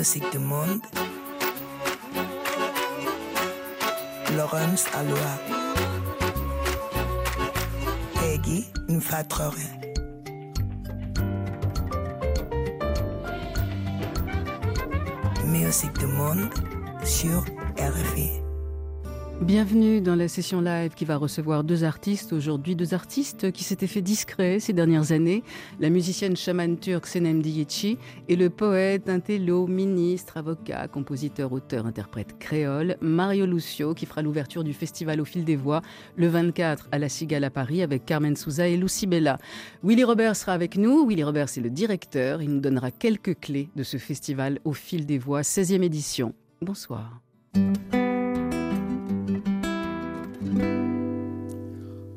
Musique du monde. Laurence Aloha. Peggy Nfatrore. Musique du monde sur RFI. Bienvenue dans la session live qui va recevoir deux artistes aujourd'hui, deux artistes qui s'étaient fait discrets ces dernières années, la musicienne chamane turque Senem Diyechi et le poète, intello, ministre, avocat, compositeur, auteur, interprète créole, Mario Lucio qui fera l'ouverture du festival au fil des voix le 24 à la Cigale à Paris avec Carmen Souza et Lucie Bella. Willy Robert sera avec nous, Willy Robert c'est le directeur, il nous donnera quelques clés de ce festival au fil des voix, 16e édition. Bonsoir.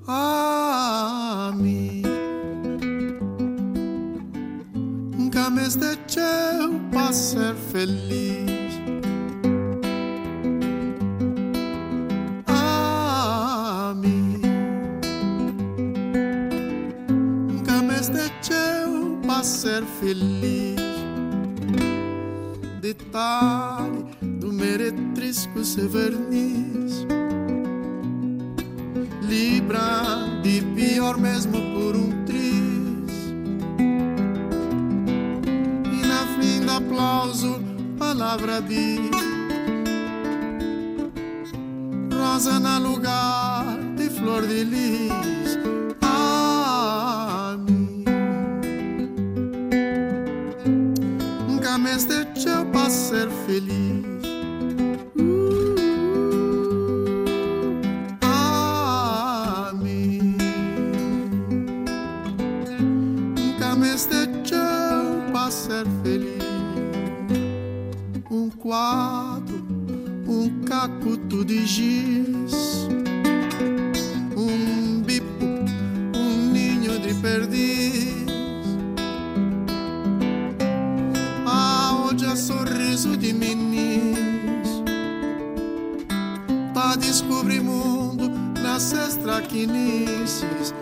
Ami. Nunca me deixeu para ser feliz Ami. Nunca me deixeu para ser feliz Detalhe do meretrisco ser verniz Libra de pior mesmo por um triz E na fim do aplauso palavra diz Rosa na lugar de flor de lis Ami Nunca me deixou para ser feliz Quadro, um cacuto de giz Um bipo, um ninho de perdiz. Aonde é sorriso de meninos Pra descobrir mundo nessas traquinices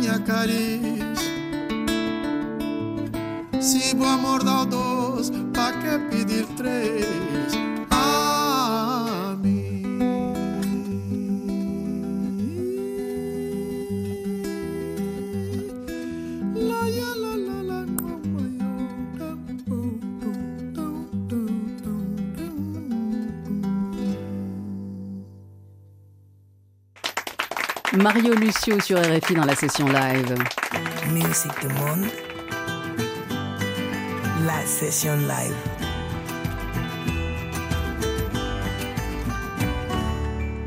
minha cariz. Se o amor dá dois, pra que pedir três? Mario Lucio sur RFI dans la session live. Musique du monde. La session live.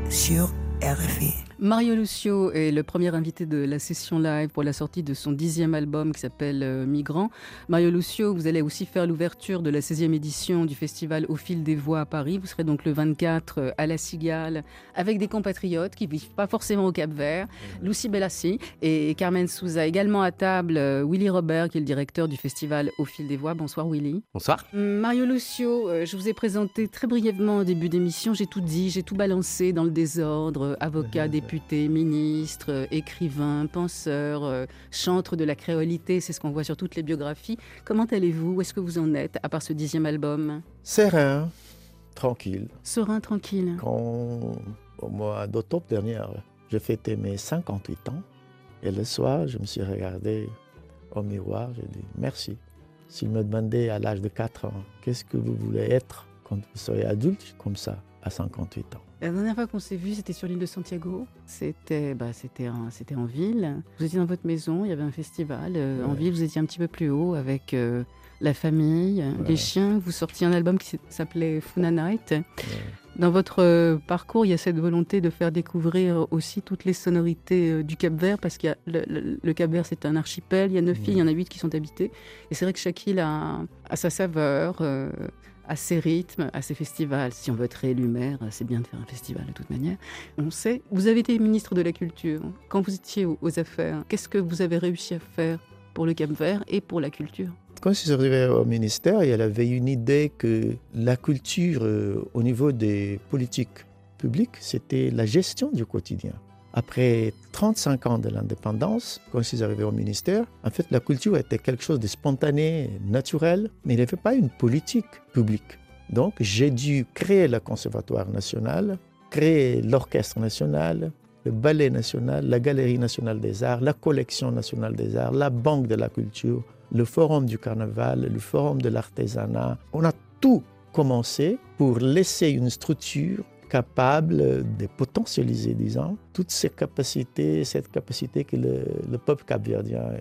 Sur. Mario Lucio est le premier invité de la session live pour la sortie de son dixième album qui s'appelle euh, Migrant. Mario Lucio, vous allez aussi faire l'ouverture de la 16e édition du festival Au fil des voix à Paris. Vous serez donc le 24 euh, à la Cigale avec des compatriotes qui vivent pas forcément au Cap Vert. Lucie Bellassi et Carmen Souza. Également à table, euh, Willy Robert qui est le directeur du festival Au fil des voix. Bonsoir Willy. Bonsoir. Mario Lucio, je vous ai présenté très brièvement au début d'émission. J'ai tout dit, j'ai tout balancé dans le désordre. Avocat, député, ministre, euh, écrivain, penseur, euh, chantre de la créolité, c'est ce qu'on voit sur toutes les biographies. Comment allez-vous? Où est-ce que vous en êtes, à part ce dixième album? Serein, tranquille. Serein, tranquille. Quand, au mois d'octobre dernier, j'ai fêté mes 58 ans. Et le soir, je me suis regardé au miroir, j'ai dit merci. S'il me demandait à l'âge de 4 ans, qu'est-ce que vous voulez être quand vous serez adulte, comme ça, à 58 ans La dernière fois qu'on s'est vu, c'était sur l'île de Santiago. C'était bah, c'était en, c'était en ville. Vous étiez dans votre maison, il y avait un festival. euh, En ville, vous étiez un petit peu plus haut avec euh, la famille, Ouais. les chiens. Vous sortiez un album qui s'appelait Funa Night. Dans votre euh, parcours, il y a cette volonté de faire découvrir aussi toutes les sonorités du Cap-Vert, parce qu'il y a le, le- le Cap-Vert, c'est un archipel, il y a neuf îles, il y en a huit qui sont habitées. Et c'est vrai que chaque île a, a sa saveur, euh, a ses rythmes, a ses festivals. Si on veut être réélu maire, c'est bien de faire un festival de toute manière. On sait, vous avez été ministre de la Culture. Quand vous étiez aux, affaires, qu'est-ce que vous avez réussi à faire pour le Cap-Vert et pour la culture? Quand je suis arrivé au ministère, il avait une idée que la culture euh, au niveau des politiques publiques, c'était la gestion du quotidien. Après 35 ans de l'indépendance, quand je suis arrivé au ministère, en fait, la culture était quelque chose de spontané, naturel, mais il n'y avait pas une politique publique. Donc, j'ai dû créer le Conservatoire national, créer l'Orchestre national, le Ballet national, la Galerie nationale des arts, la Collection nationale des arts, la Banque de la culture, le Forum du carnaval, le Forum de l'artisanat. On a tout commencé pour laisser une structure capable de potentialiser, disons, toutes ces capacités, cette capacité que le, le peuple capverdien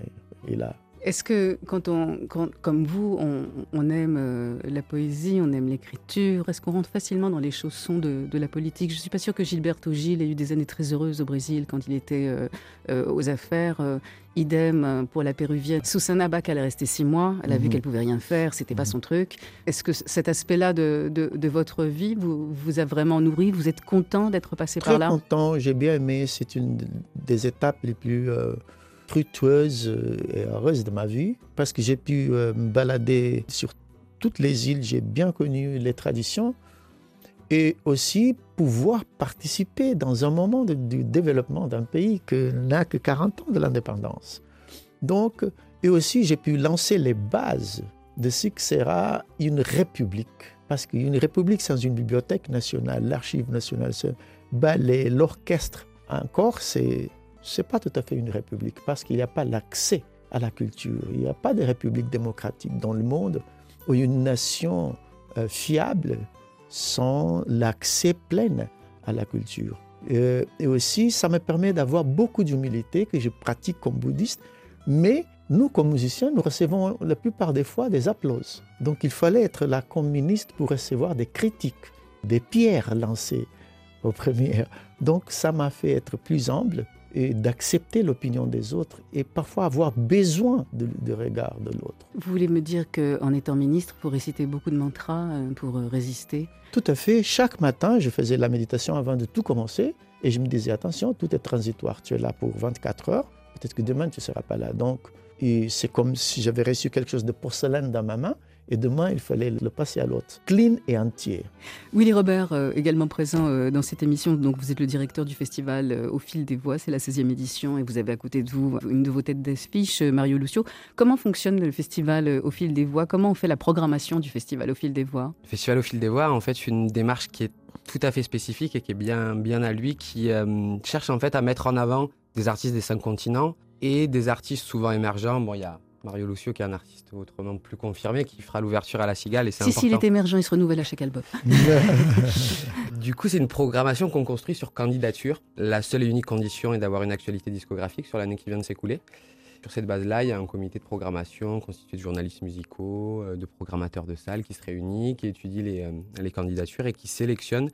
est là. Est-ce que quand on, quand- comme vous, on, on aime euh, la poésie, on aime l'écriture, est-ce qu'on rentre facilement dans les chaussons de, de la politique? Je ne suis pas sûre que Gilberto Gil ait eu des années très heureuses au Brésil quand il était euh, euh, aux affaires. euh, idem pour la péruvienne. Susana Bach, elle est restée six mois. Elle a vu Mhm. qu'elle pouvait rien faire, c'était pas Mhm. son truc. Est-ce que cet aspect-là de, de- de votre vie vous, vous a vraiment nourri? Vous êtes content d'être passé Très par là? content, j'ai bien aimé. C'est une des étapes les plus fructueuses euh, et heureuses de ma vie parce que j'ai pu euh, me balader sur toutes les îles. J'ai bien connu les traditions et aussi pouvoir participer dans un moment du développement d'un pays qui n'a que 40 ans de l'indépendance. Donc, et aussi j'ai pu lancer les bases de ce que sera une république. Parce qu'une république sans une bibliothèque nationale, l'archive nationale, l'orchestre, encore, c'est c'est pas tout à fait une république parce qu'il n'y a pas l'accès à la culture. Il n'y a pas de république démocratique dans le monde où une nation euh, fiable sans l'accès plein à la culture. Euh, et aussi, ça me permet d'avoir beaucoup d'humilité que je pratique comme bouddhiste, mais nous, comme musiciens, nous recevons la plupart des fois des applauses. Donc il fallait être là comme ministre pour recevoir des critiques, des pierres lancées aux premières. Donc ça m'a fait être plus humble d'accepter l'opinion des autres et parfois avoir besoin de- du regard de l'autre. Vous voulez me dire qu'en étant ministre, vous récitez beaucoup de mantras euh, pour euh, résister? Tout à fait. Chaque matin, je faisais la méditation avant de tout commencer et je me disais attention, tout est transitoire. Tu es là pour 24 heures. Peut-être que demain, tu ne seras pas là. Donc, et c'est comme si j'avais reçu quelque chose de porcelaine dans ma main et demain, il fallait le passer à l'autre. Clean et entier. Willy Robert, euh, également présent euh, dans cette émission. Donc, vous êtes le directeur du festival euh, Au fil des voix. C'est la 16e édition et vous avez à côté de vous une de vos têtes d'affiche, euh, Mario Lucio. Comment fonctionne le festival euh, Au fil des voix? Comment on fait la programmation du festival Au fil des voix? Le Festival au fil des voix, en fait, c'est une démarche qui est tout à fait spécifique et qui est bien, bien à lui, qui euh, cherche en fait à mettre en avant des artistes des cinq continents et des artistes souvent émergents. Bon, il y a Mario Lucio qui est un artiste autrement plus confirmé qui fera l'ouverture à la Cigale et Si, important. s'il est émergent, il se renouvelle à chaque album. Du coup, c'est une programmation qu'on construit sur candidature. La seule et unique condition est d'avoir une actualité discographique sur l'année qui vient de s'écouler. Sur cette base-là, il y a un comité de programmation constitué de journalistes musicaux, euh, de programmateurs de salles qui se réunit, qui étudie les, euh, les candidatures et qui sélectionne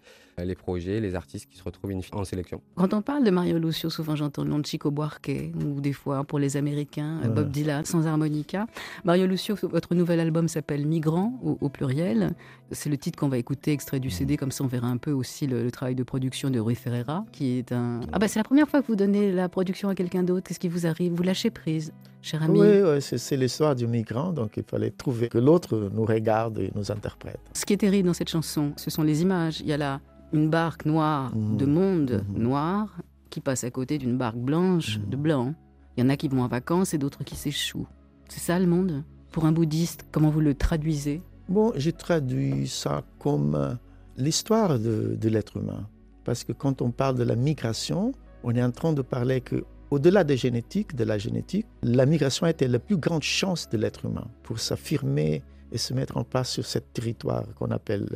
les projets, les artistes qui se retrouvent in- en sélection. Quand on parle de Mario Lucio, souvent j'entends le nom de Chico Buarque ou des fois pour les Américains, euh, Ouais. Bob Dylan, sans harmonica. Mario Lucio, votre nouvel album s'appelle Migrant au, au pluriel. C'est le titre qu'on va écouter, extrait du CD, comme ça on verra un peu aussi le, le travail de production de Rui Ferreira, qui est un... Ah bah c'est la première fois que vous donnez la production à quelqu'un d'autre. Qu'est-ce qui vous arrive Vous lâchez prise, cher ami? Oui, oui, c'est c'est l'histoire du migrant, donc il fallait trouver que l'autre nous regarde et nous interprète. Ce qui est terrible dans cette chanson, ce sont les images. Il y a là une barque noire Mhm. de monde Mhm. noir qui passe à côté d'une barque blanche Mhm. de blanc. Il y en a qui vont en vacances et d'autres qui s'échouent. C'est ça le monde? Pour un bouddhiste, comment vous le traduisez? Bon, j'ai traduit ça comme euh, l'histoire de, de l'être humain. Parce que quand on parle de la migration, on est en train de parler que, au-delà des génétiques, de la génétique, la migration était la plus grande chance de l'être humain pour s'affirmer et se mettre en place sur ce territoire qu'on appelle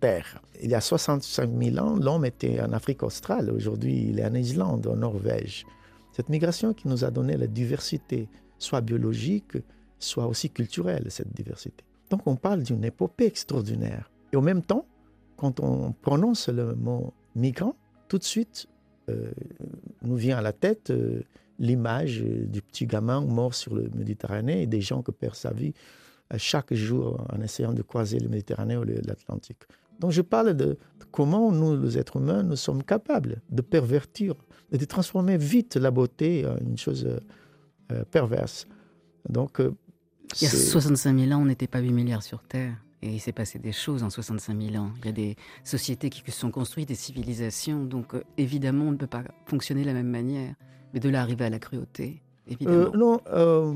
terre. Il y a 65 000 ans, l'homme était en Afrique australe. Aujourd'hui, il est en Islande, en Norvège. Cette migration qui nous a donné la diversité, soit biologique, soit aussi culturelle, cette diversité. Donc on parle d'une épopée extraordinaire. Et en même temps, quand on prononce le mot migrant, tout de suite, euh, nous vient à la tête euh, l'image euh, du petit gamin mort sur le Méditerranée et des gens qui perdent sa vie chaque jour en essayant de croiser le Méditerranée ou l'Atlantique. Donc je parle de, comment nous, les êtres humains, nous sommes capables de pervertir et de transformer vite la beauté en une chose perverse. Donc, Il y a c'est- 65 000 ans, on n'était pas 8 milliards sur Terre. Et il s'est passé des choses en 65 000 ans. Il y a des sociétés qui se sont construites, des civilisations. Donc, euh, évidemment, on ne peut pas fonctionner de la même manière. Mais de là arriver à la cruauté, évidemment. Euh, non, euh,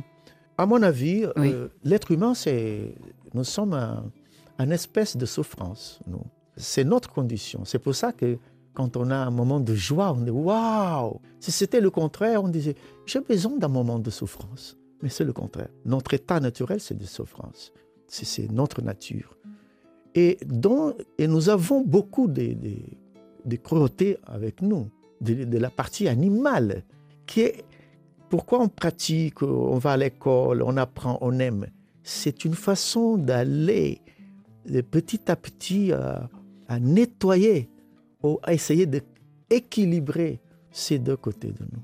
à mon avis, euh, l'être humain, c'est, nous sommes un, un espèce de souffrance. Nous. C'est notre condition. C'est pour ça que quand on a un moment de joie, on dit waouh. Si c'était le contraire, on disait j'ai besoin d'un moment de souffrance. Mais c'est le contraire. Notre état naturel, c'est de souffrance. C'est, notre nature. Et, nous avons beaucoup de, de, de cruauté avec nous, de, de la partie animale, qui est pourquoi on pratique, on va à l'école, on apprend, on aime C'est une façon d'aller de petit à petit à, à nettoyer, ou à essayer d'équilibrer ces deux côtés de nous.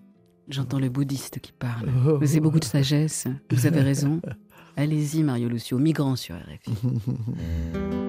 J'entends le bouddhiste qui parle. Vous avez beaucoup de sagesse. Vous avez raison. Allez-y, Mario Lucio, migrant sur RFI.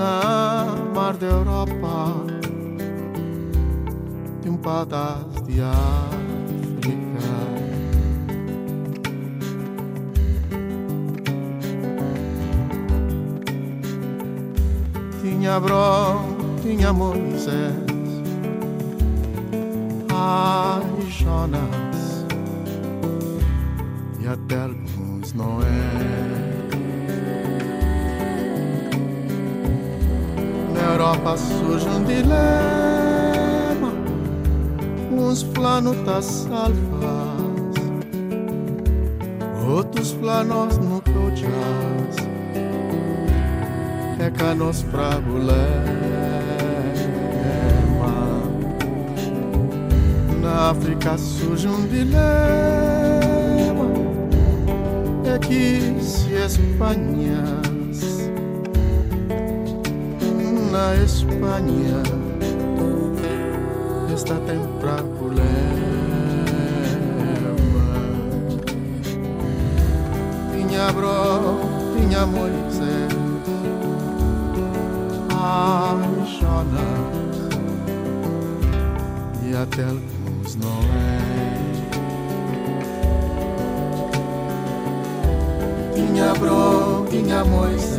na mar da Europa de um pedaço de África. Tinha Abrão, tinha Moisés, ai Jonas e até alguns Noé. Europa surge um dilema. Uns planetas salvas Outros planos no coachas É canos problema Na África surge um dilema. É que se Espanhas na Espanha está tem problema. Tinha Abrão, tinha Moisés, ai e até alguns Noé. Tinha Abrão, tinha Moisés.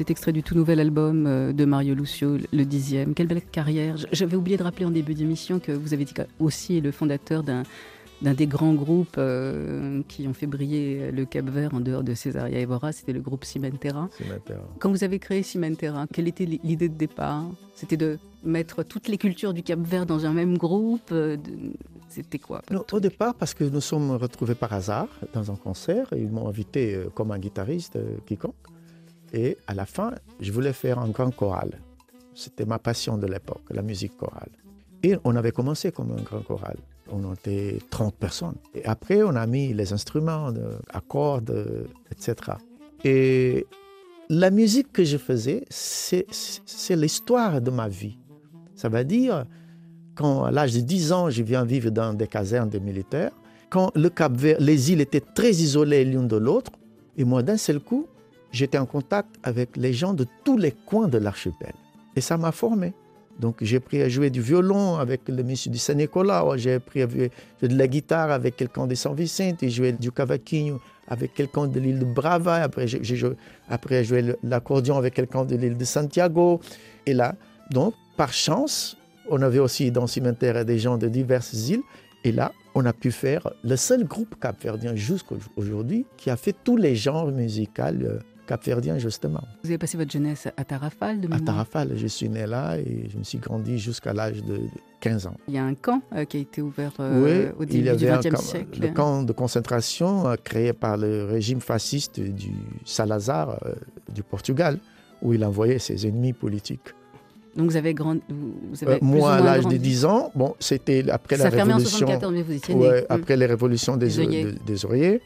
Cet extrait du tout nouvel album euh, de Mario Lucio, le dixième. Quelle belle carrière. J'avais oublié de rappeler en début d'émission que vous avez été aussi le fondateur d'un d'un des grands groupes euh, qui ont fait briller le Cap Vert en dehors de Césaria Evora, c'était le groupe Cimentera. Cimentera. Quand vous avez créé Cimentera, quelle était l'idée de départ? C'était de mettre toutes les cultures du Cap Vert dans un même groupe euh, C'était quoi? Non, au départ, parce que nous sommes retrouvés par hasard dans un concert, et ils m'ont invité euh, comme un guitariste euh, quiconque. Et à la fin, je voulais faire un grand choral. C'était ma passion de l'époque, la musique chorale. Et on avait commencé comme un grand choral. On était 30 personnes. Et après, on a mis les instruments, accords, de- etc. Et la musique que je faisais, c'est c'est l'histoire de ma vie. Ça veut dire, quand à l'âge de 10 ans, je viens vivre dans des casernes de militaires, quand le Cap Vert, les îles étaient très isolées l'une de l'autre, et moi, d'un seul coup, j'étais en contact avec les gens de tous les coins de l'archipel. Et ça m'a formé. Donc, j'ai appris à jouer du violon avec le monsieur du Saint-Nicolas, j'ai appris à jouer de la guitare avec quelqu'un de Saint-Vicente, et joué du cavaquinho avec quelqu'un de l'île de Brava, après j'ai j'ai joué, après, j'ai joué le- l'accordion avec quelqu'un de l'île de Santiago. Et là, donc, par chance, on avait aussi dans Cimetière des gens de diverses îles. Et là, on a pu faire le seul groupe capverdien jusqu'à aujourd'hui qui a fait tous les genres musicaux capverdiens, justement. Vous avez passé votre jeunesse à Tarrafal de À Tarrafal, je suis né là et je me suis grandi jusqu'à l'âge de 15 ans. Il y a un camp euh, qui a été ouvert euh, au il début y du avait un XXe siècle. le camp de concentration euh, créé par le régime fasciste du Salazar du Portugal, où il envoyait ses ennemis politiques. Donc vous avez grandi. Vous avez plus ou moi, à l'âge de grandi. 10 ans, bon, c'était après Ça la fermait en révolution. 74, mais vous étiez né. Ouais, après les révolutions des, Des oreillers.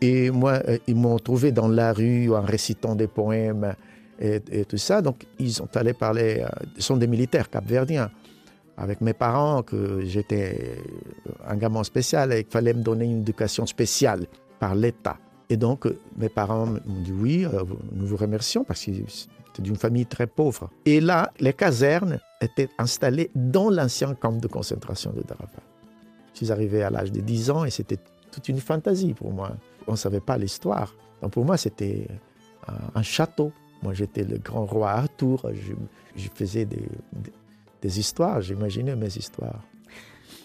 Et moi, euh, ils m'ont trouvé dans la rue en récitant des poèmes et, tout ça. Donc, ils sont allés parler. euh, Ils sont des militaires capverdiens. Avec mes parents, que j'étais un gamin spécial et qu'il fallait me donner une éducation spéciale par l'État. Et donc, euh, mes parents m'ont dit oui, euh, nous vous remercions parce que c'était d'une famille très pauvre. Et là, les casernes étaient installées dans l'ancien camp de concentration de Darafat. Je suis arrivé à l'âge de 10 ans et c'était toute une fantaisie pour moi. On ne savait pas l'histoire. Donc pour moi, c'était un, château. Moi, j'étais le grand roi Arthur. Je, je faisais des, histoires, j'imaginais mes histoires.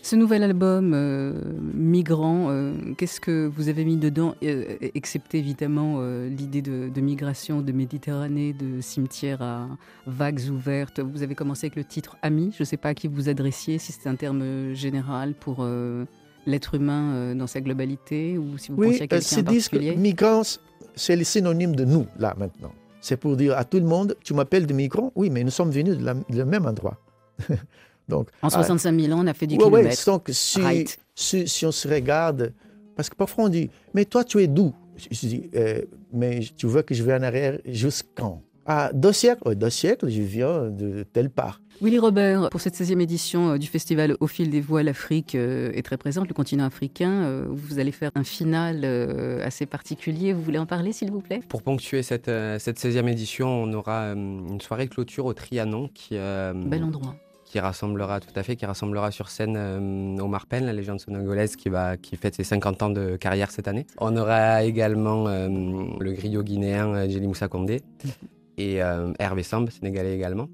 Ce nouvel album, euh, Migrant, euh, qu'est-ce que vous avez mis dedans, euh, excepté évidemment euh, l'idée de, migration de Méditerranée, de cimetière à vagues ouvertes? Vous avez commencé avec le titre Ami. Je ne sais pas à qui vous adressiez, si c'est un terme général pour l'être humain euh, dans sa globalité ou si vous Oui, pensiez à euh, quelqu'un en particulier? migrants, c'est le synonyme de nous, là, maintenant. C'est pour dire à tout le monde, tu m'appelles de migrant Oui, mais nous sommes venus de la- du même endroit. Donc, En ah, 65 000 ans, on a fait du Ouais, kilomètre. donc si, Right. si, si on se regarde, parce que parfois on dit, mais toi tu es d'où Je dis, Euh, mais tu veux que je vais en arrière jusqu'en Ah, deux siècles Oui, deux siècles, je viens de telle part. Willy Robert, pour cette 16e édition euh, du festival Au fil des voix, l'Afrique euh, est très présente, le continent africain. Euh, Vous allez faire un final assez particulier. Vous voulez en parler, s'il vous plaît? Pour ponctuer cette, cette 16e édition, on aura une soirée de clôture au Trianon qui, euh, Bel endroit. qui rassemblera tout à fait, qui rassemblera sur scène euh, Omar Penn, la légende sénégalaise qui va qui fête ses 50 ans de carrière cette année. On aura également euh, le griot guinéen Djeli Moussa Condé et euh, Hervé Samb, sénégalais également.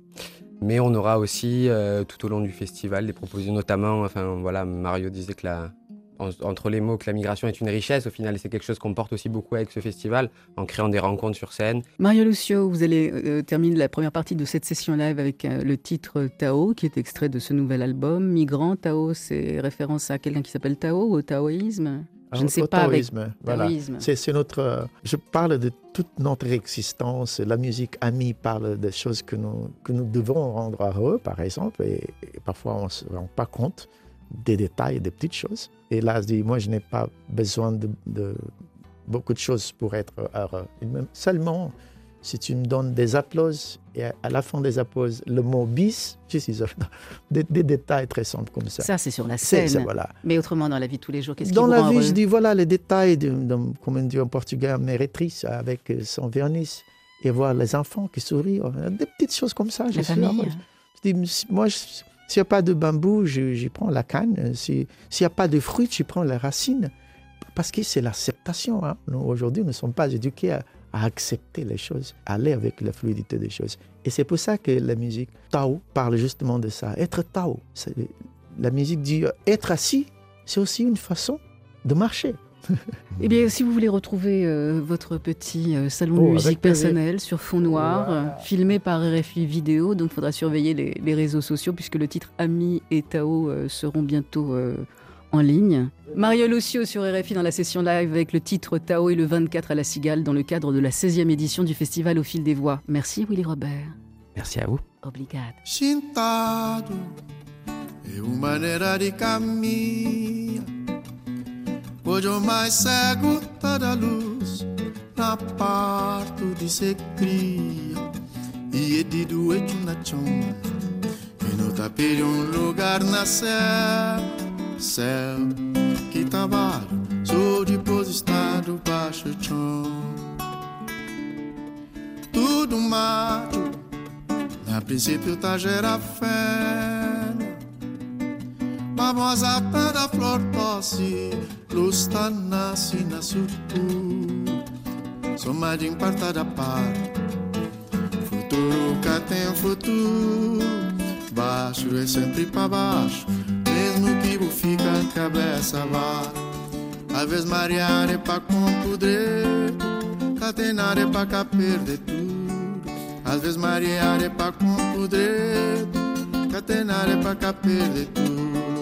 Mais on aura aussi euh, tout au long du festival des propositions, notamment, enfin voilà, Mario disait que la, en- entre les mots que la migration est une richesse, au final c'est quelque chose qu'on porte aussi beaucoup avec ce festival, en créant des rencontres sur scène, Mario Lucio, vous allez euh, terminer la première partie de cette session live avec euh, le titre Tao, qui est extrait de ce nouvel album. Migrant, Tao, c'est référence à quelqu'un qui s'appelle Tao, au taoïsme Je ne sais Au pas avec taoïsme, voilà. taoïsme. C'est c'est notre. euh, je parle de toute notre existence. La musique amie parle des choses que nous, que nous devons rendre heureux, par exemple, et, et parfois on ne se rend pas compte des détails, des petites choses. Et là, je dis, moi, je n'ai pas besoin de, de beaucoup de choses pour être heureux. Seulement si tu me donnes des applauses et à, la fin des applauses, le mot bis, je suis heureux. Des, des détails très simples comme ça. Ça, c'est sur la scène. voilà. Mais autrement, dans la vie de tous les jours, qu'est-ce qui Dans vous la rend vie, heureux je dis voilà les détails, de, de- comme on dit en portugais, mérétrice avec son vernis et voir les enfants qui sourient, des petites choses comme ça. je La suis famille. heureux. Je dis, moi, je- s'il n'y a pas de bambou, je prends la canne. Si- S'il n'y a pas de fruits, je prends les racines. Parce que c'est l'acceptation. hein. Aujourd'hui, nous ne sommes pas éduqués à, à accepter les choses, à aller avec la fluidité des choses. Et c'est pour ça que la musique Tao parle justement de ça. Être Tao. La musique dit être assis, c'est aussi une façon de marcher. Eh bien, si vous voulez retrouver euh, votre petit euh, salon Oh, de musique personnel sur fond noir, Voilà. euh, filmé par RFI Vidéo, donc il faudra surveiller les, les réseaux sociaux puisque le titre Ami et Tao euh, seront bientôt euh, en ligne. Mario Lucio sur RFI dans la session live avec le titre Tao et le 24 à la Cigale dans le cadre de la 16e édition du festival Au fil des voix. Merci Willy Robert. Merci à vous. Obrigado. Chintado Hoje o mais cego tá da luz na parte de se cria. E é de doente na chão. E no tapete um lugar na céu. Céu que trabalho, sou depositado baixo chão. Tudo mato a princípio tá gera fé Tá da flor tosse Luz nasce na sucura Soma de parta da par. Futuro cá tem futuro. Baixo é sempre pra baixo. Mesmo que o fica a cabeça vá. Às vezes marear é pra compudrer. Catenar é pra cá perder tudo. Às vezes marear é pra compudrer, catenar é pra cá perder tudo.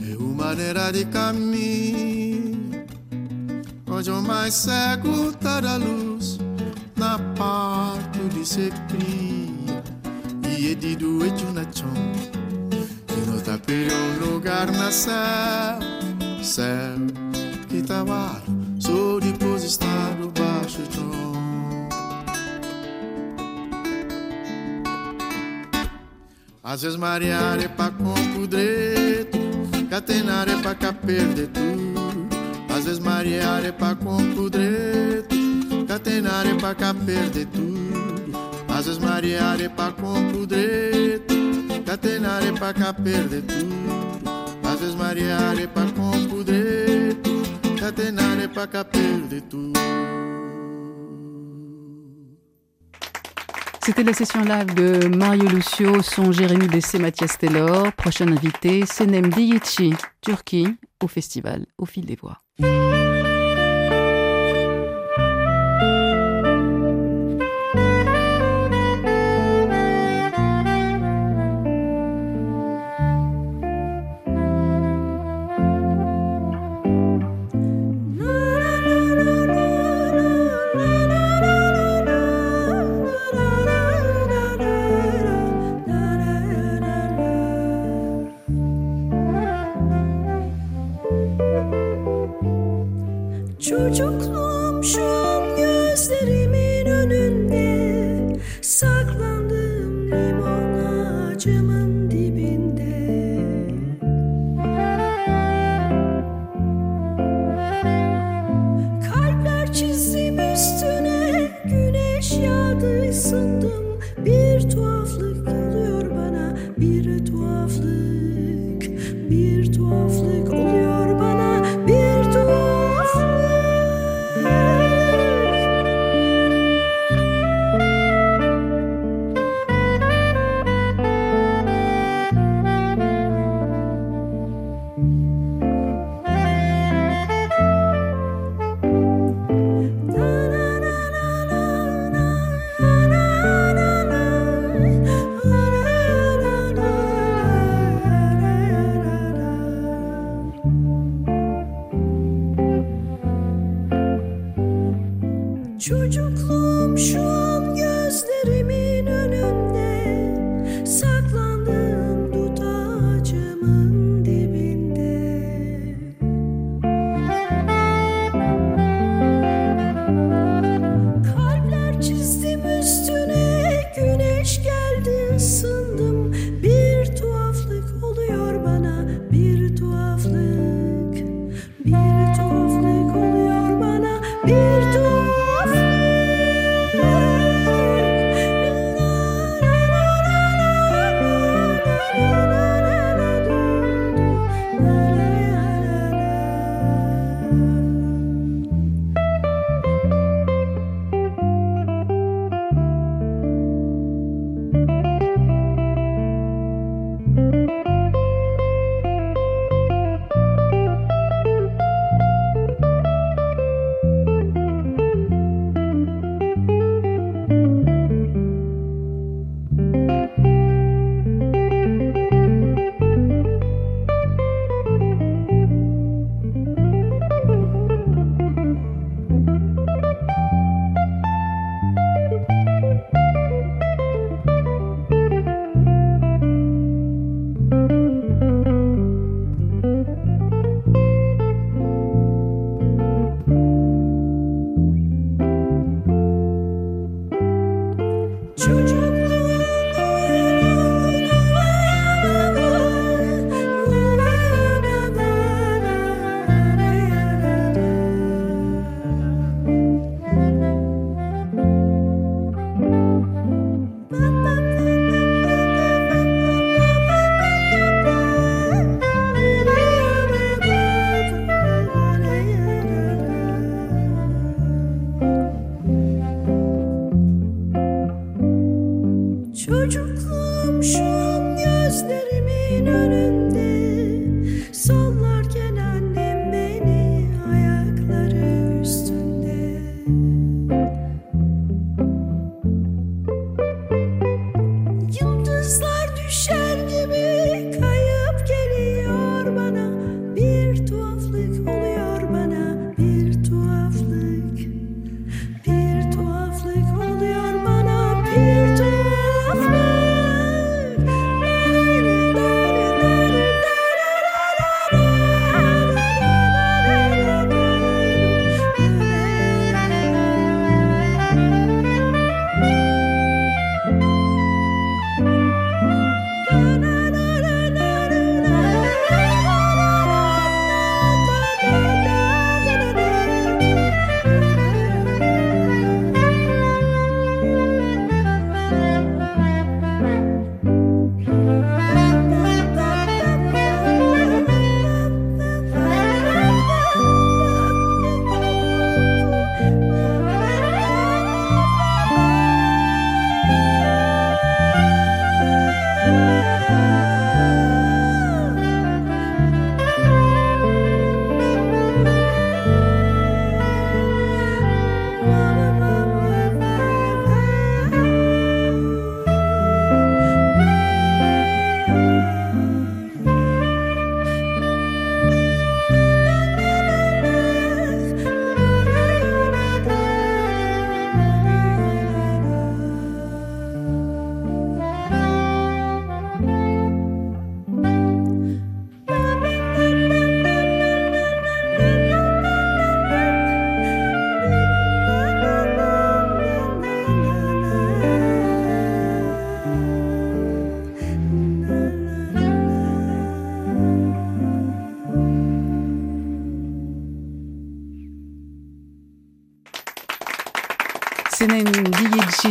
É uma maneira de caminho. Hoje o mais cego tá da luz na parte de se cria. E é de doente na chão. E no tapete um lugar na céu, céu que trabalho. Sou depositado Às vezes mareare é pa compudreto, catenare é perder tudo. Às vezes mareare é pa compudreto, catenare perder tudo. Às vezes mareare pa compudreto, catenare perder tudo. Às vezes mareare pa compudreto, catenare perder tudo. C'était la session live de Mario Lucio, son Jérémy Bessé, Mathias Taylor. Prochain invité, Senem Diyici, Turquie, au festival Au fil des voix. Çocukluğum şam gözleri Bir tuhaflık Çocukluğum şu an gözlerimin önünde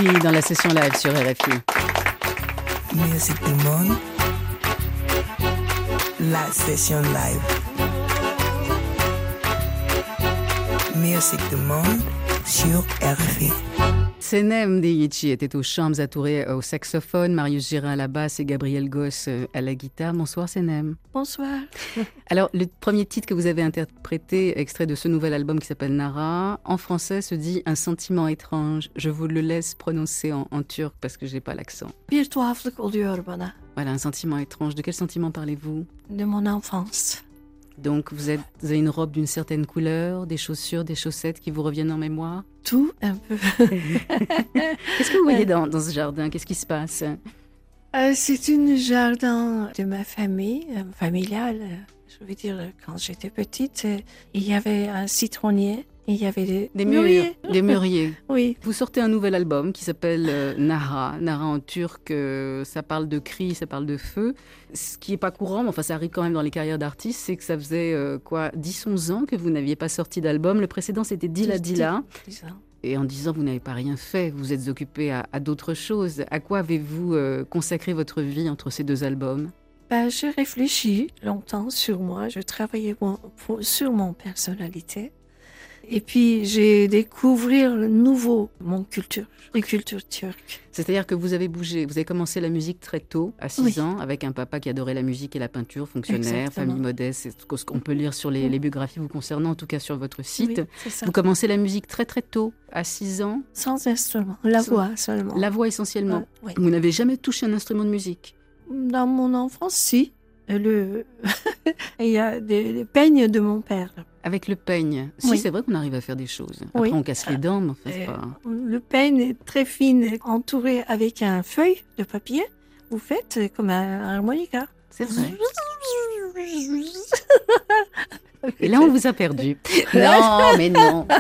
Dans la session live sur RFI. Du monde. La session live. Du monde sur RFI. Senem Diyechi était aux chambres à Touré au saxophone, Marius Gérin à la basse et Gabriel Goss euh, à la guitare. Bonsoir Senem. Bonsoir. Alors, le premier titre que vous avez interprété, extrait de ce nouvel album qui s'appelle Nara, en français se dit Un sentiment étrange. Je vous le laisse prononcer en, en turc parce que je n'ai pas l'accent. Bir tuhaflık oluyor bana Voilà, un sentiment étrange. De quel sentiment parlez-vous? De mon enfance. Donc, vous, êtes, vous avez une robe d'une certaine couleur, des chaussures, des chaussettes qui vous reviennent en mémoire? Tout un peu. Qu'est-ce que vous voyez dans, dans ce jardin? Qu'est-ce qui se passe? Euh, c'est une jardin de ma famille, euh, familiale. euh, Je veux dire, euh, quand j'étais petite, euh, il y avait un citronnier, il y avait des, Des mûriers. des mûriers. Oui, Vous sortez un nouvel album qui s'appelle euh, Nara. Nara en turc, euh, ça parle de cris, ça parle de feu. Ce qui n'est pas courant, mais enfin ça arrive quand même dans les carrières d'artistes, c'est que ça faisait euh, quoi 10-11 ans que vous n'aviez pas sorti d'album. Le précédent c'était Dila Dix- Dila. Et en disant vous n'avez pas rien fait, vous êtes occupé à, à d'autres choses. À quoi avez-vous euh, consacré votre vie entre ces deux albums? Ben, j'ai réfléchi longtemps sur moi, je travaillais mon- pour- sur mon personnalité. Et puis, j'ai découvert le nouveau, mon culture, la culture turque. C'est-à-dire que vous avez bougé, vous avez commencé la musique très tôt, à 6 Oui. ans, avec un papa qui adorait la musique et la peinture, fonctionnaire, Exactement. famille modeste, c'est ce qu'on peut lire sur les, les biographies vous concernant, en tout cas sur votre site. Oui. Vous commencez la musique très très tôt, à 6 ans, Sans instrument, la voix seulement. la voix essentiellement. Oui. Vous n'avez jamais touché un instrument de musique? Dans mon enfance, si. Le... Il y a des, peignes de mon père. Avec le peigne. Si, Oui. c'est vrai qu'on arrive à faire des choses. Après, Oui. on casse les dents, mais enfin, c'est Euh, pas... Le peigne est très fine, entouré avec un feuille de papier. Vous faites comme un harmonica. C'est vrai. Et là, on vous a perdu. non, mais non.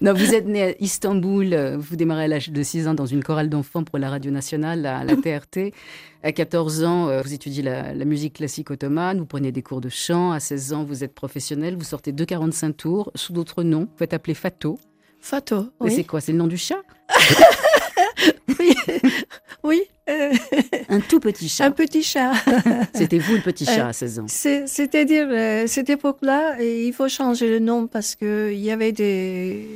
Non. vous êtes né à Istanbul, vous démarrez à l'âge de 6 ans dans une chorale d'enfants pour la radio nationale, la, la TRT. À 14 ans, euh, vous étudiez la, la musique classique ottomane, vous prenez des cours de chant. À 16 ans, vous êtes professionnel, vous sortez 2,45 tours sous d'autres noms. Vous êtes appelé Fato. Fato. Oui. c'est quoi? C'est le nom du chat? oui. oui. euh, Un tout petit un chat. petit chat. C'était vous le petit chat Euh, à 16 ans. C'est- C'est-à-dire, euh, cette époque-là, il faut changer le nom parce qu'il y avait des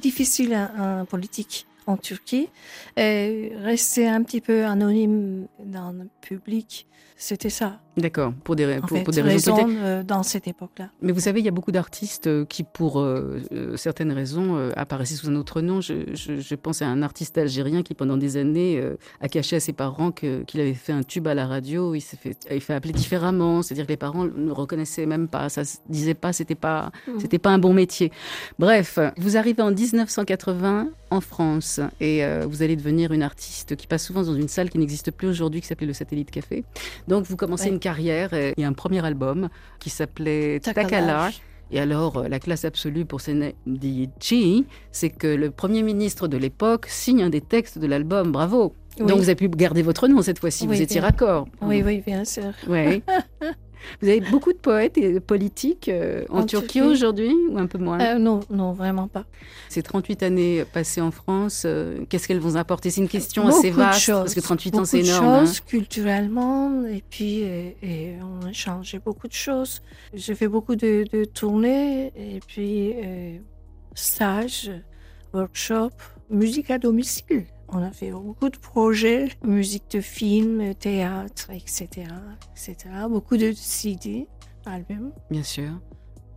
difficiles en, en politique en Turquie et rester un petit peu anonyme dans le public. C'était ça. D'accord, pour des, pour, fait, pour des raisons euh, dans cette époque-là. Mais vous savez, il y a beaucoup d'artistes euh, qui, pour euh, euh, certaines raisons, euh, apparaissaient sous un autre nom. Je, je- je pense à un artiste algérien qui, pendant des années, a caché à ses parents qu'il avait fait un tube à la radio. Il s'est fait, il fait appeler différemment. C'est-à-dire que les parents ne reconnaissaient même pas. Ça se disait pas, c'était pas, Mhm. c'était pas un bon métier. Bref, vous arrivez en 1980 en France et vous allez devenir une artiste qui passe souvent dans une salle qui n'existe plus aujourd'hui, qui s'appelait le Satellite Café. Donc, vous commencez Ouais. une carrière. et Il y a un premier album qui s'appelait Takala. Et alors, euh, la classe absolue pour Senedici, c'est que le Premier ministre de l'époque signe un des textes de l'album. Bravo Oui. Donc, vous avez pu garder votre nom cette fois-ci. Oui, vous étiez bien. raccord. Oui, oui, bien sûr. Ouais. vous avez beaucoup de poètes et politiques euh, en, En Turquie, Turquie. aujourd'hui ou un peu moins Euh, non, non, vraiment pas. Ces 38 années passées en France, euh, qu'est-ce qu'elles vont apporter C'est une question Beaucoup assez de vaste, choses. parce que 38 ans, Beaucoup c'est de énorme. hein. choses culturellement, et puis et, on a changé beaucoup de choses. J'ai fait beaucoup de, de tournées, et puis stages, workshops, musique à domicile. On a fait beaucoup de projets, musique de film, théâtre, etc., etc. Beaucoup de CD, albums, Bien sûr.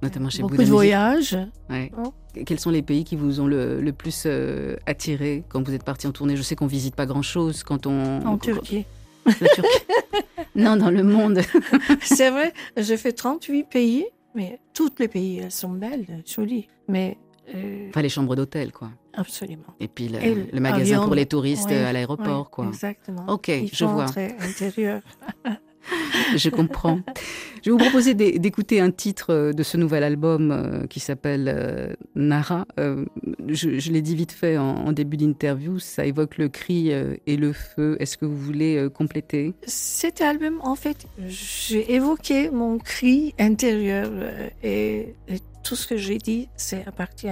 Notamment chez beaucoup de voyages. Ouais. Oh. Quels sont les pays qui vous ont le, le plus euh, attiré quand vous êtes parti en tournée? Je sais qu'on visite pas grand-chose quand on... En Turquie. La Turquie. non, dans le monde. C'est vrai, j'ai fait 38 pays, mais tous les pays, elles sont belles, jolies. Mais euh, Enfin, les chambres d'hôtel, quoi. absolument. Et puis le, Et le magasin pour les touristes euh, à l'aéroport, quoi. Exactement. Ok, Il je vois. intérieur. Je comprends. Je vais vous proposer d'é- d'écouter un titre euh, de ce nouvel album qui s'appelle Nara. Je je l'ai dit vite fait en, en début d'interview, ça évoque le cri et le feu. Est-ce que vous voulez compléter? Cet album, en fait, j'ai évoqué mon cri intérieur et, et tout ce que j'ai dit, c'est appartient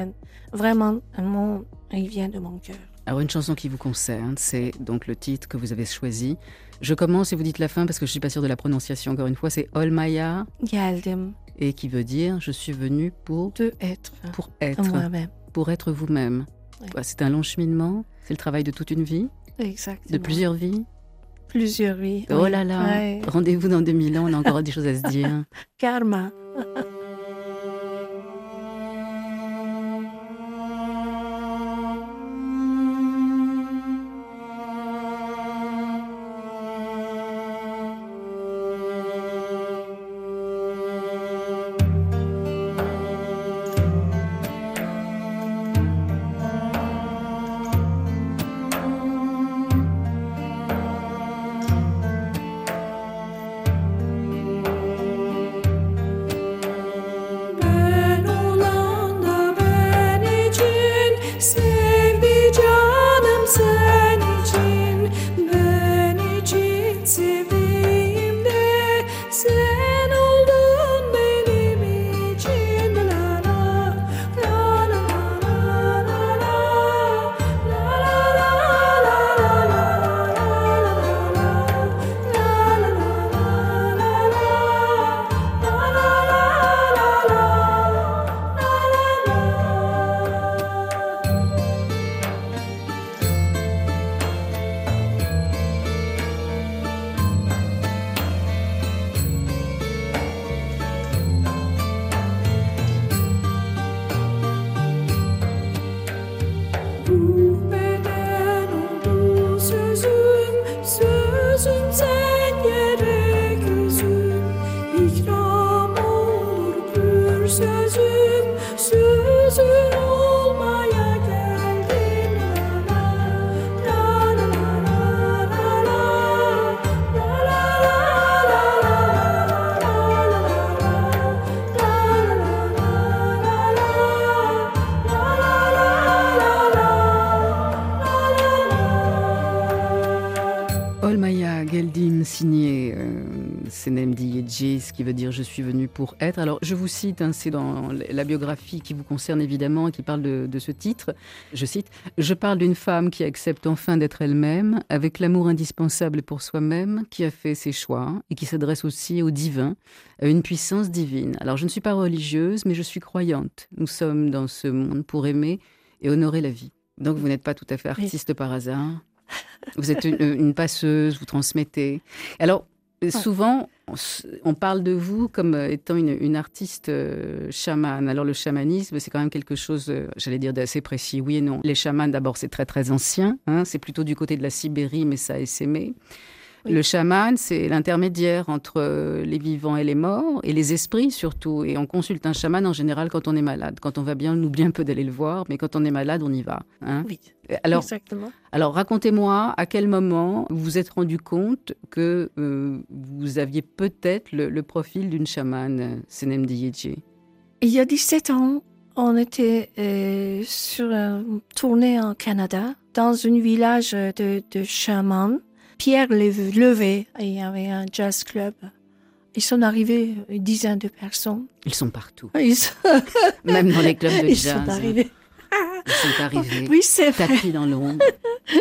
vraiment à mon, il vient de mon cœur. Alors une chanson qui vous concerne, c'est donc le titre que vous avez choisi. Je commence et vous dites la fin parce que je suis pas sûre de la prononciation encore une fois. C'est Olmaya Geldim et qui veut dire je suis venu pour de être pour être moi-même. pour être vous-même. Oui. C'est un long cheminement. C'est le travail de toute une vie, Exactement. de plusieurs vies. Plusieurs vies. Oh oui. là là, rendez-vous dans 2000 ans, on a encore des choses à se dire. Karma. Ce qui veut dire je suis venu pour être. Alors je vous cite, hein, c'est dans la biographie qui vous concerne évidemment, et qui parle de, de ce titre. Je cite Je parle d'une femme qui accepte enfin d'être elle-même, avec l'amour indispensable pour soi-même, qui a fait ses choix et qui s'adresse aussi au divin, à une puissance divine. Alors je ne suis pas religieuse, mais je suis croyante. Nous sommes dans ce monde pour aimer et honorer la vie. Donc vous n'êtes pas tout à fait artiste par hasard. Vous êtes une, une passeuse, vous transmettez. Alors, souvent, on parle de vous comme euh, étant une, une artiste euh, chamane. Alors le chamanisme, c'est quand même quelque chose, euh, j'allais dire, d'assez précis. Oui et non. Les chamans, d'abord, c'est très très ancien. hein. c'est plutôt du côté de la Sibérie, mais ça a essaimé. Oui. Le chaman, c'est l'intermédiaire entre euh, les vivants et les morts, et les esprits surtout. Et on consulte un chaman en général quand on est malade. Quand on va bien, on oublie un peu d'aller le voir, mais quand on est malade, on y va. hein. Oui, Alors, exactement. alors racontez-moi à quel moment vous vous êtes rendu compte que euh, vous aviez peut-être le, le profil d'une chamane, euh, Senem. Il y a 17 ans, on était euh, sur une tournée en Canada, dans un village de, de chamans. Pierre Levé, et il y avait un jazz club. Ils sont arrivés, une dizaine de personnes. Ils sont partout, Ils sont, même dans les clubs de ils jazz. sont arrivés. Ils sont arrivés, Oui, c'est vrai. tapis dans l'ombre,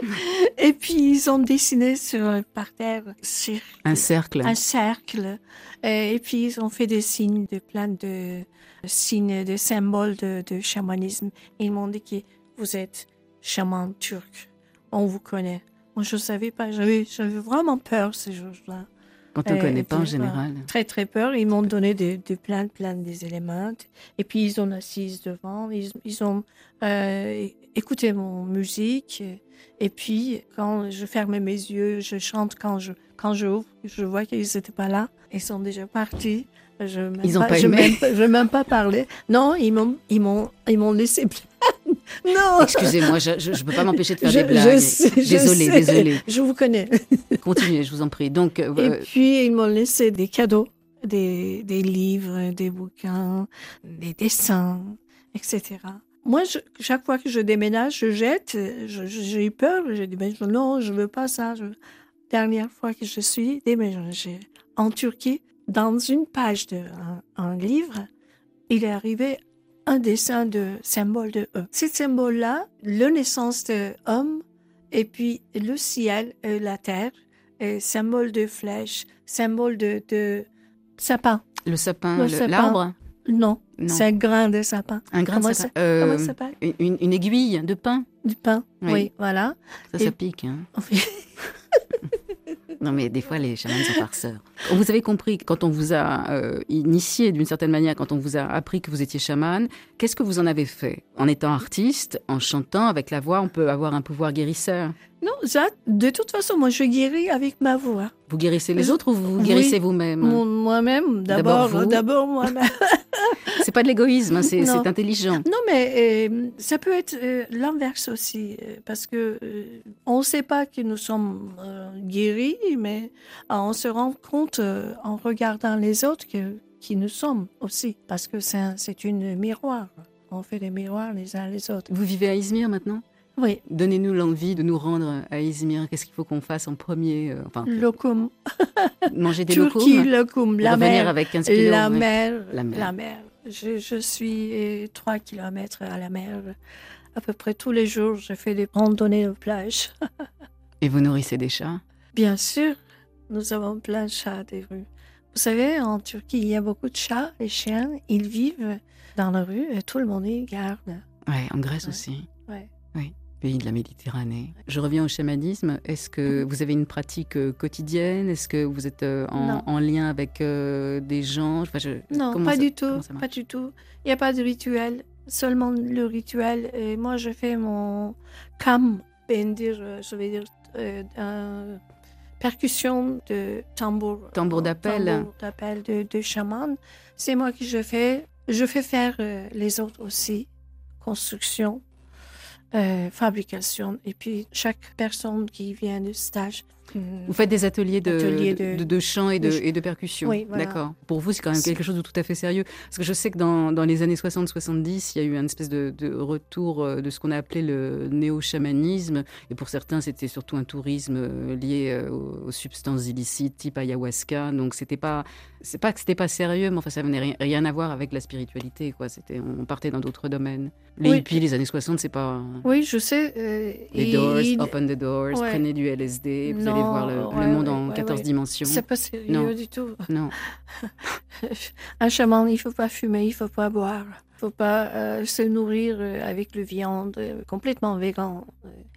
Et puis, ils ont dessiné sur un parterre sur un cercle. un cercle. Et puis, ils ont fait des signes, de plein de signes, de symboles de, de chamanisme. Ils m'ont dit que vous êtes chaman turc. On vous connaît. Moi, je ne savais pas. J'avais vraiment peur ces jours-là. Quand on ne connaît pas en général. Très, très peur. Ils m'ont donné de, de plein, plein des éléments. Et puis, ils ont assis devant. Ils, ils ont euh, écouté mon musique. Et puis, quand je ferme mes yeux, je chante. Quand je, quand je ouvre, je vois qu'ils n'étaient pas là. Ils sont déjà partis. Je même Ils ont pas je aimé. même pas- Je n'ai même pas parlé. Non, ils m'ont, ils m'ont, ils m'ont laissé. non. Excusez-moi, je ne peux pas m'empêcher de faire Je- des blagues. désolée, désolée. Je vous connais. Continuez, je vous en prie. Donc, euh, Et puis, ils m'ont laissé des cadeaux, des, des livres, des bouquins, des dessins, etc. Moi, je- chaque fois que je déménage, je jette. je- je- J'ai eu peur. J'ai dit, je- non, je veux pas ça. Je- Dernière fois que je suis déménagée en Turquie, dans une page d'un un livre, il est arrivé un dessin de symbole de E. Ce symbole-là, la naissance de homme, et puis le ciel, et la terre, et symbole de flèche, symbole de, de sapin. le sapin, l'arbre? Non, Non. c'est un grain de sapin. Un grain de Comment sapin. ça- Euh, Comment ça s'appelle? une, une- une aiguille de pain? Du pain. Oui. Oui, voilà. Ça, ça Et- pique. hein. Non, mais des fois, les chamans sont farceurs. Vous avez compris, quand on vous a euh, initié d'une certaine manière, quand on vous a appris que vous étiez chaman, qu'est-ce que vous en avez fait? En étant artiste, en chantant, avec la voix, on peut avoir un pouvoir guérisseur? Non, ça, de toute façon, moi, je guéris avec ma voix. Vous guérissez les Je- autres ou vous Oui. guérissez vous-même Moi-même, D'abord d'abord, moi-même. C'est pas de l'égoïsme, hein, c'est intelligent. Non, mais euh, ça peut être euh, l'inverse aussi, euh, parce que euh, on ne sait pas que nous sommes euh, guéris, mais euh, on se rend compte euh, en regardant les autres que qui nous sommes aussi, parce que c'est un- c'est une miroir. On fait des miroirs les uns les autres. Vous vivez à Izmir maintenant? Oui, Donnez-nous l'envie de nous rendre à Izmir. Qu'est-ce qu'il faut qu'on fasse en premier euh, Enfin, lokum, manger des Turquie, lokum, la mer, avec 15 kilos. la ouais. mer, La mer. la mer. Je, je suis euh, 3 kilomètres à la mer. À peu près tous les jours, je fais des randonnées de plage. Et vous nourrissez des chats? Bien sûr, nous avons plein de chats des rues. Vous savez, en Turquie, il y a beaucoup de chats, les chiens, ils vivent dans la rue et tout le monde les garde. Ouais, en Grèce Ouais. aussi. Ouais. Pays de la Méditerranée. Je reviens au chamanisme. Est-ce que Mhm. vous avez une pratique euh, quotidienne? Est-ce que vous êtes euh, en, lien avec euh, des gens? Enfin, je- Non, pas ça- du tout, pas du tout. Il n'y a pas de rituel, seulement le rituel. Et moi, je fais mon bendir, euh, je vais dire, euh, un- percussion de tambour. Tambour d'appel. Tambour d'appel de, de chaman. C'est moi qui je fais. Je fais faire les autres aussi. Construction, euh, fabrication. Et puis, chaque personne qui vient du stage. Vous faites des ateliers de, Ateliers de, de- de chant et de, et de percussion. Oui, voilà. D'accord. Pour vous, c'est quand même quelque chose de tout à fait sérieux. Parce que je sais que dans, dans les années 60-70, il y a eu une espèce de, retour euh, de ce qu'on a appelé le néo-chamanisme. Et pour certains, c'était surtout un tourisme euh, lié euh, aux, aux substances illicites, type ayahuasca. Donc, c'était pas, c'est pas que c'était pas sérieux, mais enfin, ça n'avait rien, rien à voir avec la spiritualité. Quoi. C'était, on partait dans d'autres domaines. Les Oui. hippies, les années 60, c'est pas. Oui, je sais. euh, Les et- doors, il- open the doors, Ouais. prenez du LSD, vous Non, voir le, le ouais, monde ouais, en ouais, 14 ouais. dimensions. C'est pas sérieux Non. du tout. Non. Un chaman, il faut pas fumer, il faut pas boire, il faut pas euh, se nourrir euh, avec le viande, euh, complètement végan.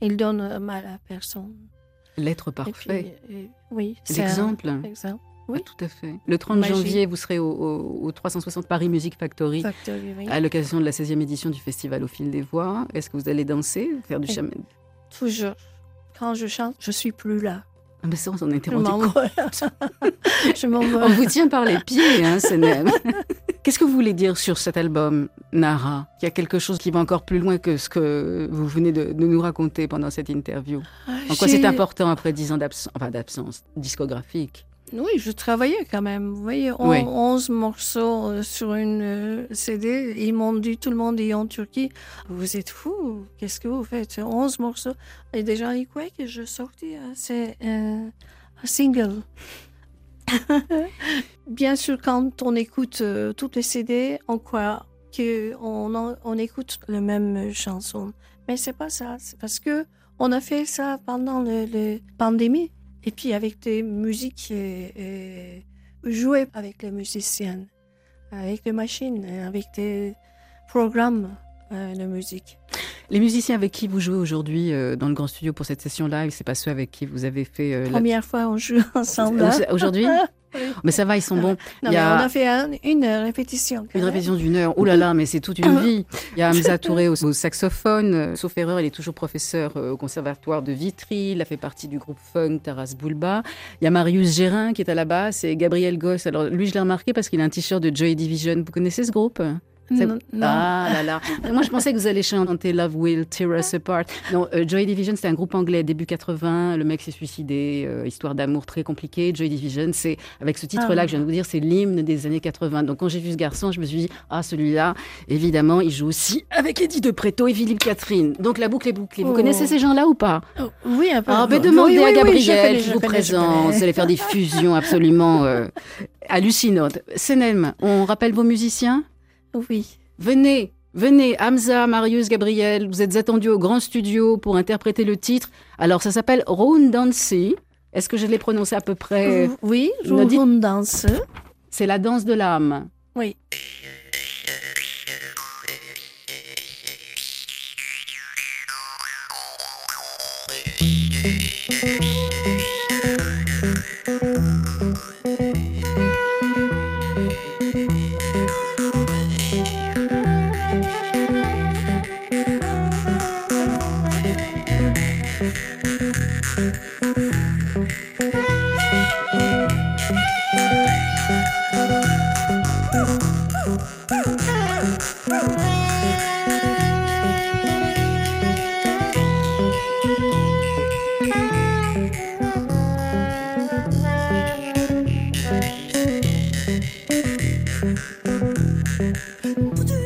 Il donne mal à personne. L'être parfait. puis, euh, oui, c'est L'exemple. exemple. oui. Ah, tout à fait. Le 30 Magie. janvier, vous serez au, au- au 360 Paris Music Factory Factory, oui. à l'occasion de la 16e édition du festival Au fil des voix. Est-ce que vous allez danser, faire du Oui. chaman? Toujours. Quand je chante, je suis plus là. Ah ben ça, on s'en était rendu compte. m'envole. je On m'envole. vous tient par les pieds, hein, Senem. Qu'est-ce que vous voulez dire sur cet album, Nara? Il y a quelque chose qui va encore plus loin que ce que vous venez de, de nous raconter pendant cette interview. En quoi c'est important après 10 ans d'absence, enfin d'absence discographique? Oui, je travaillais quand même. Vous voyez, on- Oui. 11 morceaux euh, sur une euh, CD. Ils m'ont dit, tout le monde est en Turquie, vous êtes fous, qu'est-ce que vous faites? 11 morceaux. Et déjà, ils croyaient que je sortais c'est euh, un single. Bien sûr, quand on écoute euh, toutes les CD, on croit qu'on on écoute la même chanson. Mais c'est pas ça. C'est parce que on a fait ça pendant la pandémie. Et puis avec des musiques euh, euh, jouées avec les musiciens, avec des machines, avec des programmes euh, de musique. Les musiciens avec qui vous jouez aujourd'hui euh, dans le grand studio pour cette session live, c'est pas ceux avec qui vous avez fait euh, la- Première fois, on joue ensemble. hein. aujourd'hui? Mais ça va, ils sont bons. Non, Il y mais a- on a fait un- une répétition. Une répétition d'une heure. Ouh là là, mais c'est toute une vie. Il y a Hamza Touré au, au saxophone. Euh, Sauf erreur, il est toujours professeur euh, au conservatoire de Vitry. Il a fait partie du groupe funk Taras Bulba. Il y a Marius Gérin qui est à la basse et Gabriel Goss. Alors lui, je l'ai remarqué parce qu'il a un t-shirt de Joy Division. Vous connaissez ce groupe? Non. Ah là là. Moi, je pensais que vous allez chanter Love Will Tear Us Apart. Non, euh, Joy Division, c'était un groupe anglais début 80. Le mec s'est suicidé. euh, histoire d'amour très compliquée. Joy Division, c'est avec ce titre-là Ah. que je viens de vous dire, c'est l'hymne des années 80. Donc quand j'ai vu ce garçon, je me suis dit ah celui-là, évidemment, il joue aussi avec Eddie De Preto et Philippe Catherine. Donc la boucle est bouclée. Vous Oh. connaissez ces gens-là ou pas? Oh, oui, un peu. Ah ben Oui, demandez oui, à oui, Gabriel je connais, qui je vous connais, je présente. Vous allez faire des fusions absolument euh, hallucinantes. Senem, on rappelle vos musiciens? Oui. Venez, venez, Hamza, Marius, Gabriel, vous êtes attendus au grand studio pour interpréter le titre. Alors, ça s'appelle Round Dancy. Est-ce que je l'ai prononcé à peu près? Oui, danse. C'est la danse de l'âme. Oui. Would you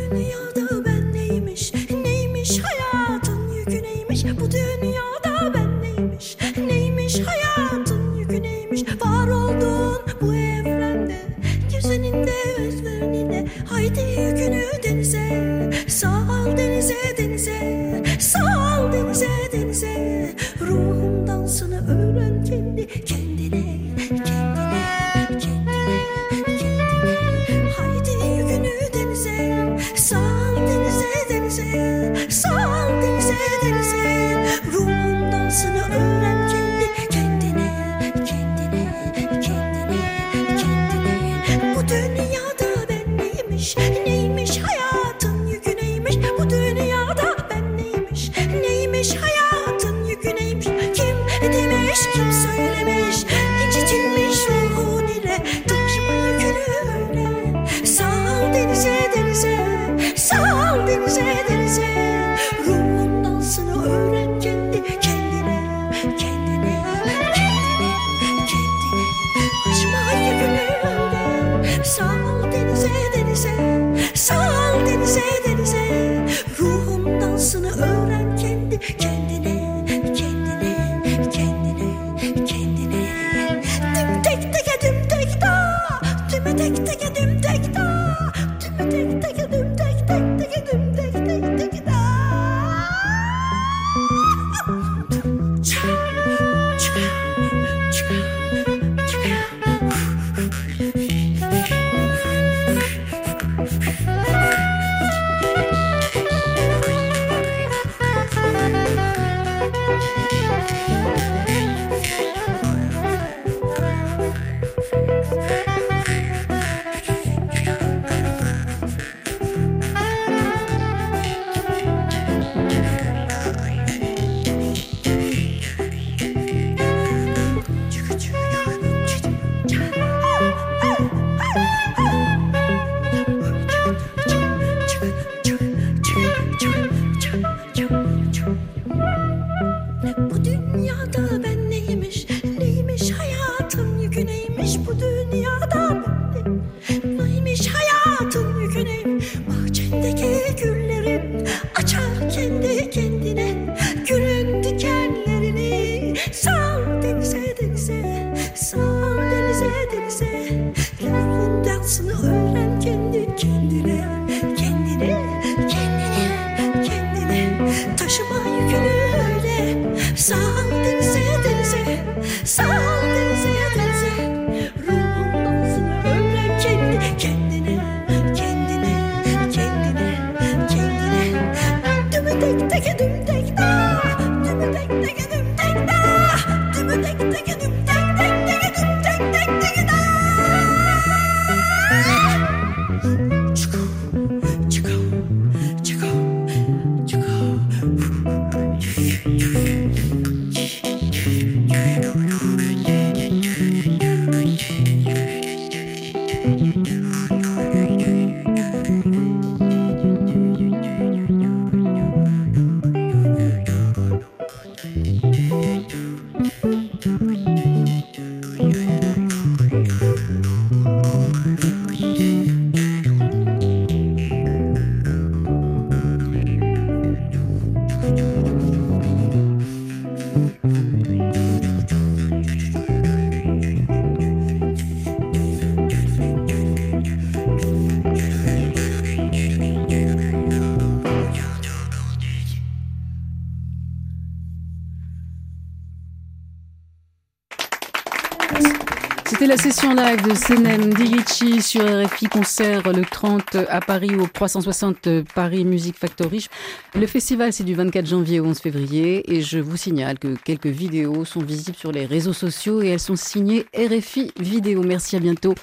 Live de Senem Dirichi sur RFI Concert le 30 à Paris au 360 Paris Music Factory. Le festival c'est du 24 janvier au 11 février et je vous signale que quelques vidéos sont visibles sur les réseaux sociaux et elles sont signées RFI Vidéo. Merci à bientôt.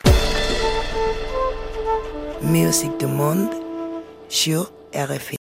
Musique du monde sur RFI.